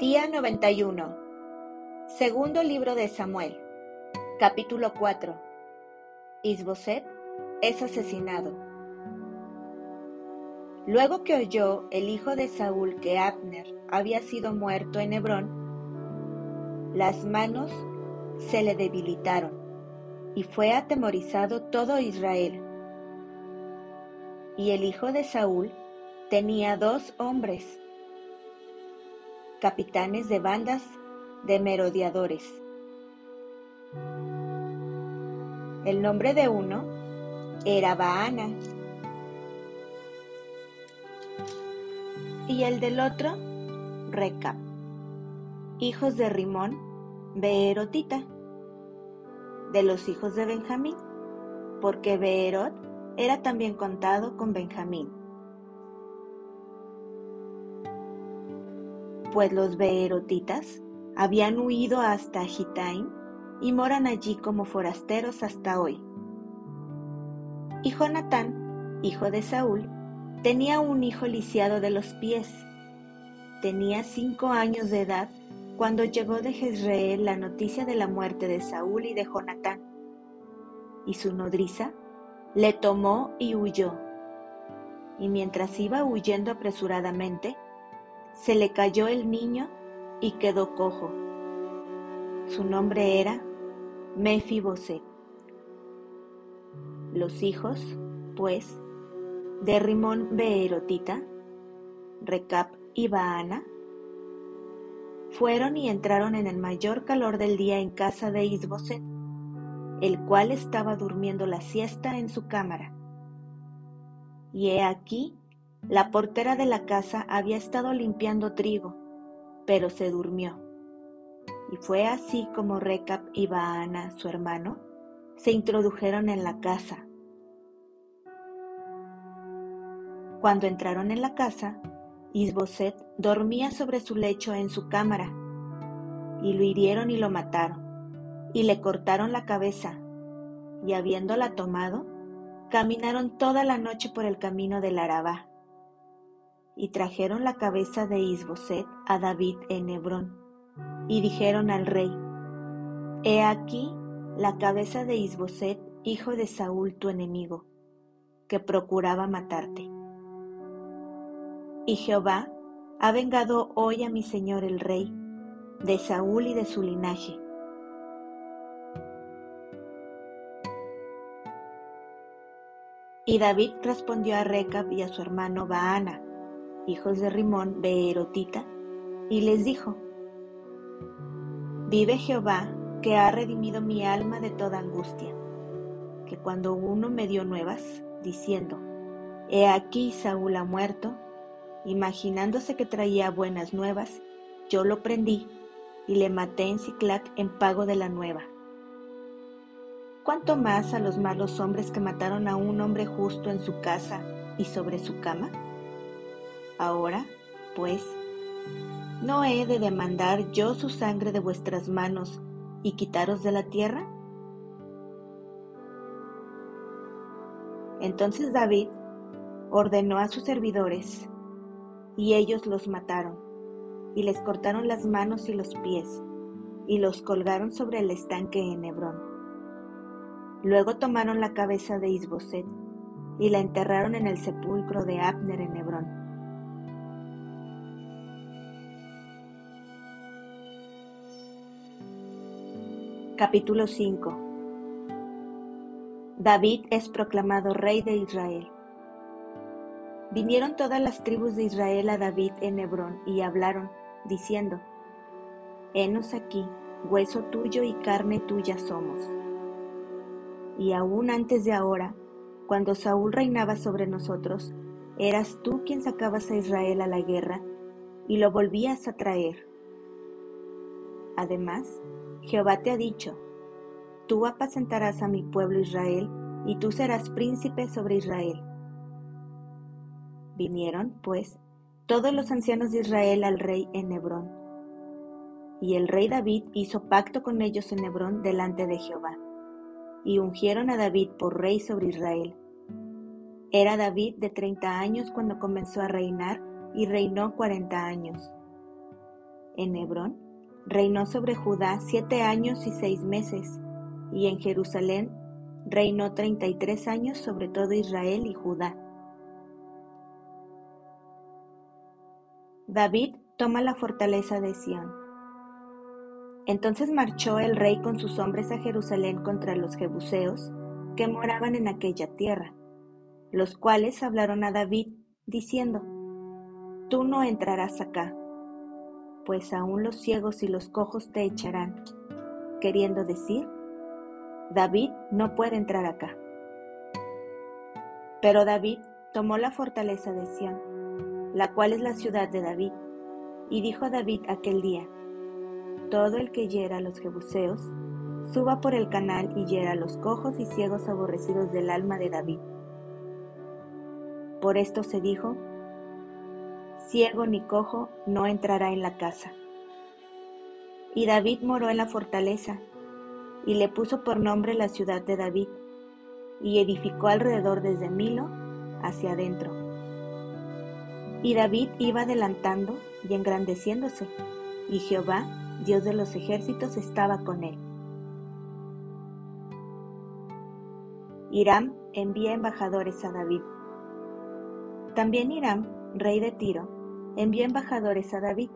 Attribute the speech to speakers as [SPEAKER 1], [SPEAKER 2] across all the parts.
[SPEAKER 1] Día 91. Segundo libro de Samuel. Capítulo 4. Isboset es asesinado. Luego que oyó el hijo de Saúl que Abner había sido muerto en Hebrón, las manos se le debilitaron y fue atemorizado todo Israel. Y el hijo de Saúl tenía dos hombres capitanes de bandas de merodeadores. El nombre de uno era Baana y el del otro Recap, hijos de Rimón, Beerotita, de los hijos de Benjamín, porque Beerot era también contado con Benjamín. Pues los beerotitas habían huido hasta Gitaim y moran allí como forasteros hasta hoy. Y Jonatán, hijo de Saúl, tenía un hijo lisiado de los pies. Tenía cinco años de edad cuando llegó de Jezreel la noticia de la muerte de Saúl y de Jonatán. Y su nodriza le tomó y huyó. Y mientras iba huyendo apresuradamente, se le cayó el niño y quedó cojo. Su nombre era Mefiboset. Los hijos, pues, de Rimón Beerotita, Recap y Baana, fueron y entraron en el mayor calor del día en casa de Isboset, el cual estaba durmiendo la siesta en su cámara. Y he aquí la portera de la casa había estado limpiando trigo, pero se durmió. Y fue así como Recap y Baana, su hermano, se introdujeron en la casa. Cuando entraron en la casa, Isboset dormía sobre su lecho en su cámara, y lo hirieron y lo mataron, y le cortaron la cabeza, y habiéndola tomado, caminaron toda la noche por el camino del Arabá y trajeron la cabeza de Isboset a David en Hebrón, y dijeron al rey, He aquí la cabeza de Isboset, hijo de Saúl tu enemigo, que procuraba matarte. Y Jehová ha vengado hoy a mi señor el rey, de Saúl y de su linaje. Y David respondió a Recab y a su hermano Baana, hijos de Rimón, Beerotita, y les dijo, Vive Jehová, que ha redimido mi alma de toda angustia, que cuando uno me dio nuevas, diciendo, He aquí Saúl ha muerto, imaginándose que traía buenas nuevas, yo lo prendí y le maté en Ciclac en pago de la nueva. ¿Cuánto más a los malos hombres que mataron a un hombre justo en su casa y sobre su cama? Ahora, pues, ¿no he de demandar yo su sangre de vuestras manos y quitaros de la tierra? Entonces David ordenó a sus servidores, y ellos los mataron, y les cortaron las manos y los pies, y los colgaron sobre el estanque en Hebrón. Luego tomaron la cabeza de Isboset, y la enterraron en el sepulcro de Abner en Hebrón. Capítulo 5 David es proclamado rey de Israel. Vinieron todas las tribus de Israel a David en Hebrón y hablaron, diciendo, Henos aquí, hueso tuyo y carne tuya somos. Y aún antes de ahora, cuando Saúl reinaba sobre nosotros, eras tú quien sacabas a Israel a la guerra y lo volvías a traer. Además, Jehová te ha dicho, tú apacentarás a mi pueblo Israel, y tú serás príncipe sobre Israel. Vinieron, pues, todos los ancianos de Israel al rey en Hebrón. Y el rey David hizo pacto con ellos en Hebrón delante de Jehová, y ungieron a David por rey sobre Israel. Era David de treinta años cuando comenzó a reinar, y reinó cuarenta años. en Hebrón, reinó sobre Judá siete años y seis meses, y en Jerusalén reinó treinta y tres años sobre todo Israel y Judá. David toma la fortaleza de Sión. Entonces marchó el rey con sus hombres a Jerusalén contra los jebuseos que moraban en aquella tierra, los cuales hablaron a David, diciendo, Tú no entrarás acá, pues aún los ciegos y los cojos te echarán, queriendo decir, David no puede entrar acá. Pero David tomó la fortaleza de Sión, la cual es la ciudad de David, y dijo a David aquel día, Todo el que hiera a los jebuseos, suba por el canal y hiera a los cojos y ciegos aborrecidos del alma de David. Por esto se dijo, ciego ni cojo no entrará en la casa. Y David moró en la fortaleza, y le puso por nombre la ciudad de David, y edificó alrededor desde Milo hacia adentro. Y David iba adelantando y engrandeciéndose, y Jehová, Dios de los ejércitos, estaba con él. Hiram envía embajadores a David. También Hiram, rey de Tiro, envió embajadores a David,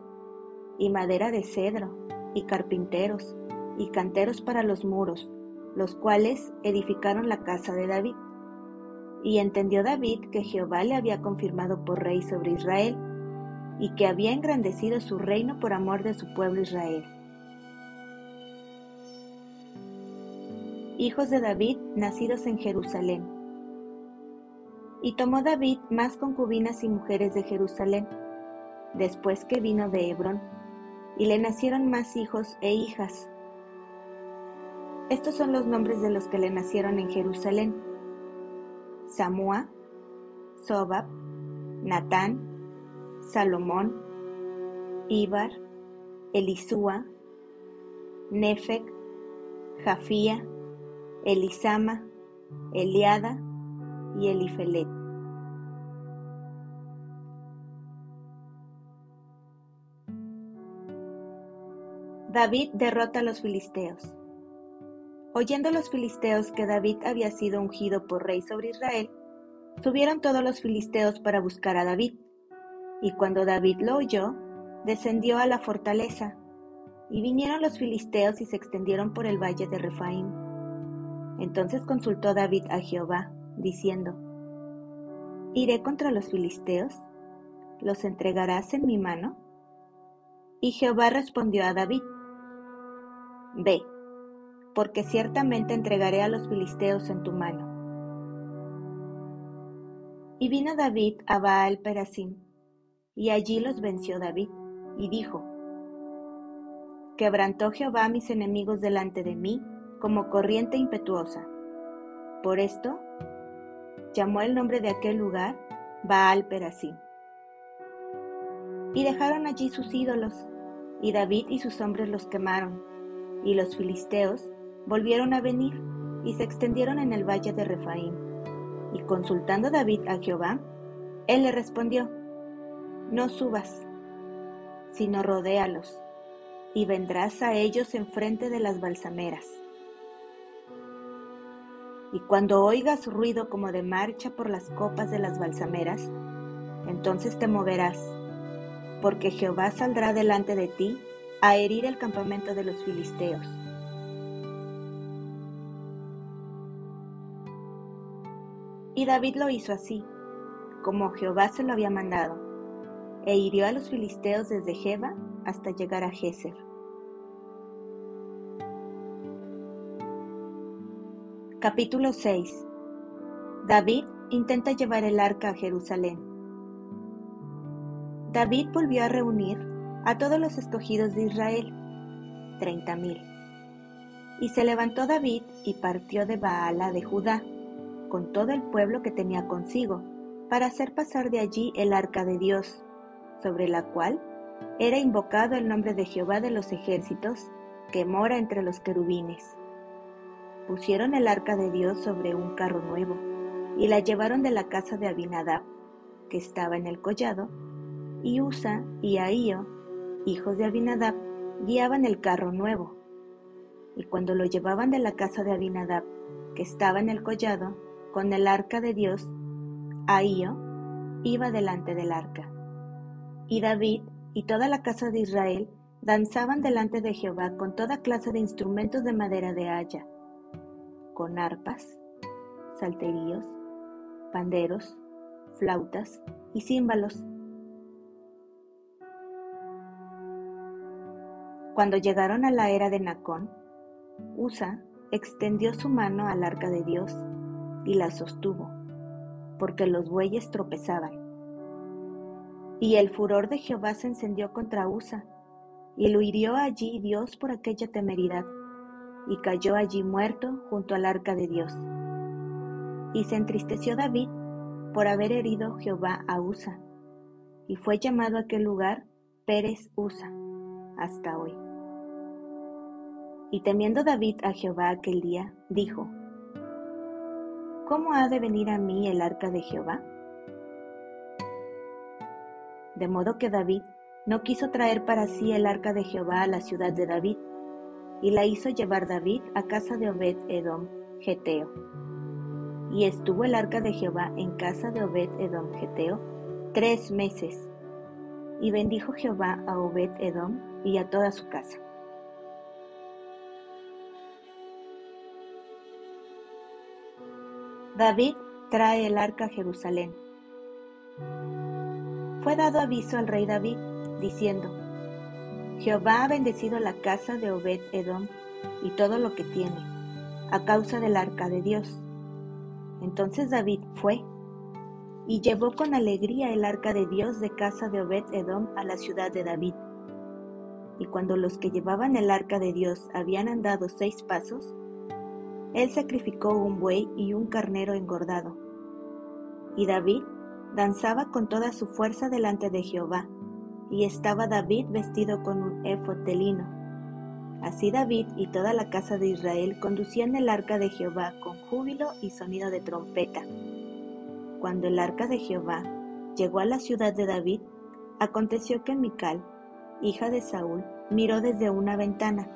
[SPEAKER 1] y madera de cedro, y carpinteros, y canteros para los muros, los cuales edificaron la casa de David. Y entendió David que Jehová le había confirmado por rey sobre Israel, y que había engrandecido su reino por amor de su pueblo Israel. hijos de David nacidos en Jerusalén. Y tomó David más concubinas y mujeres de Jerusalén, después que vino de Hebrón, y le nacieron más hijos e hijas. Estos son los nombres de los que le nacieron en Jerusalén. Samúa, Sobab, Natán, Salomón, Ibar, Elisúa, Nefec, Jafía, Elisama, Eliada y Elifelet. David derrota a los filisteos. Oyendo los filisteos que David había sido ungido por rey sobre Israel, subieron todos los filisteos para buscar a David. Y cuando David lo oyó, descendió a la fortaleza, y vinieron los filisteos y se extendieron por el valle de Refaim entonces consultó David a Jehová, diciendo, ¿Iré contra los filisteos? ¿Los entregarás en mi mano? Y Jehová respondió a David, Ve, porque ciertamente entregaré a los filisteos en tu mano. Y vino David a Baal Perasim, y allí los venció David, y dijo, Quebrantó Jehová a mis enemigos delante de mí, como corriente impetuosa. Por esto, llamó el nombre de aquel lugar Baal Perasim. Y dejaron allí sus ídolos, y David y sus hombres los quemaron, y los filisteos volvieron a venir y se extendieron en el valle de Refaim. Y consultando David a Jehová, él le respondió, No subas, sino rodéalos, y vendrás a ellos enfrente de las balsameras y cuando oigas ruido como de marcha por las copas de las balsameras, entonces te moverás, porque Jehová saldrá delante de ti a herir el campamento de los filisteos. Y David lo hizo así, como Jehová se lo había mandado, e hirió a los filisteos desde Jeba hasta llegar a Geser. Capítulo 6 David intenta llevar el arca a Jerusalén. David volvió a reunir a todos los escogidos de Israel, treinta mil. Y se levantó David y partió de Baala de Judá, con todo el pueblo que tenía consigo, para hacer pasar de allí el arca de Dios, sobre la cual era invocado el nombre de Jehová de los ejércitos, que mora entre los querubines pusieron el arca de Dios sobre un carro nuevo y la llevaron de la casa de Abinadab, que estaba en el collado, y Usa y Ahío, hijos de Abinadab, guiaban el carro nuevo. Y cuando lo llevaban de la casa de Abinadab, que estaba en el collado, con el arca de Dios, Ahío iba delante del arca. Y David y toda la casa de Israel danzaban delante de Jehová con toda clase de instrumentos de madera de haya, con arpas, salterios, panderos, flautas y címbalos. Cuando llegaron a la era de Nacón, Usa extendió su mano al arca de Dios y la sostuvo, porque los bueyes tropezaban. Y el furor de Jehová se encendió contra Usa, y lo hirió allí Dios por aquella temeridad, y cayó allí muerto junto al arca de Dios. Y se entristeció David por haber herido Jehová a Usa, y fue llamado aquel lugar Pérez Usa hasta hoy. Y temiendo David a Jehová aquel día, dijo, ¿Cómo ha de venir a mí el arca de Jehová? De modo que David no quiso traer para sí el arca de Jehová a la ciudad de David, y la hizo llevar David a casa de Obed Edom, Geteo. Y estuvo el arca de Jehová en casa de Obed Edom, Geteo, tres meses. Y bendijo Jehová a Obed Edom y a toda su casa. David trae el arca a Jerusalén. Fue dado aviso al rey David, diciendo, Jehová ha bendecido la casa de Obed Edom y todo lo que tiene, a causa del arca de Dios. Entonces David fue y llevó con alegría el arca de Dios de casa de Obed Edom a la ciudad de David. Y cuando los que llevaban el arca de Dios habían andado seis pasos, él sacrificó un buey y un carnero engordado. Y David danzaba con toda su fuerza delante de Jehová, y estaba David vestido con un efod de lino. Así David y toda la casa de Israel conducían el arca de Jehová con júbilo y sonido de trompeta. Cuando el arca de Jehová llegó a la ciudad de David, aconteció que Mical, hija de Saúl, miró desde una ventana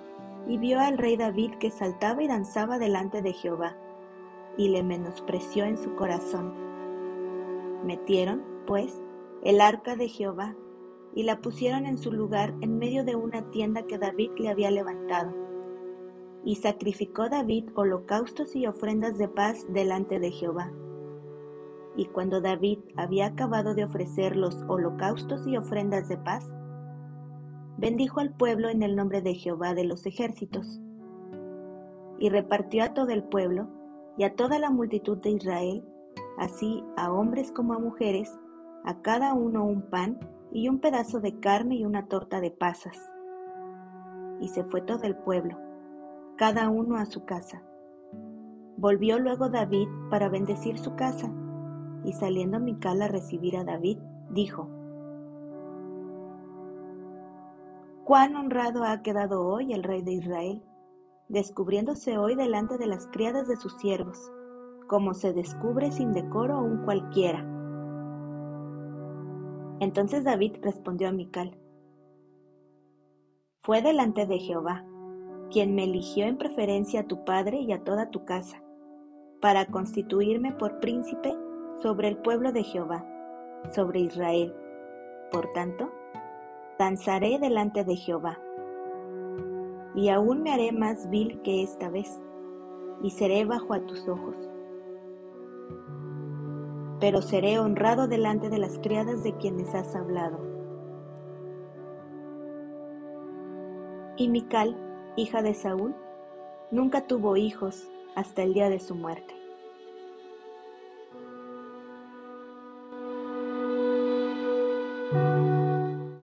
[SPEAKER 1] y vio al rey David que saltaba y danzaba delante de Jehová, y le menospreció en su corazón. Metieron, pues, el arca de Jehová, y la pusieron en su lugar en medio de una tienda que David le había levantado. Y sacrificó David holocaustos y ofrendas de paz delante de Jehová. Y cuando David había acabado de ofrecer los holocaustos y ofrendas de paz, bendijo al pueblo en el nombre de Jehová de los ejércitos. Y repartió a todo el pueblo y a toda la multitud de Israel, así a hombres como a mujeres, a cada uno un pan y un pedazo de carne y una torta de pasas. Y se fue todo el pueblo, cada uno a su casa. Volvió luego David para bendecir su casa, y saliendo Mical a recibir a David, dijo, Cuán honrado ha quedado hoy el rey de Israel, descubriéndose hoy delante de las criadas de sus siervos, como se descubre sin decoro un cualquiera. Entonces David respondió a Mical, Fue delante de Jehová, quien me eligió en preferencia a tu padre y a toda tu casa, para constituirme por príncipe sobre el pueblo de Jehová, sobre Israel. Por tanto, danzaré delante de Jehová. Y aún me haré más vil que esta vez, y seré bajo a tus ojos. Pero seré honrado delante de las criadas de quienes has hablado. Y Mical, hija de Saúl, nunca tuvo hijos hasta el día de su muerte.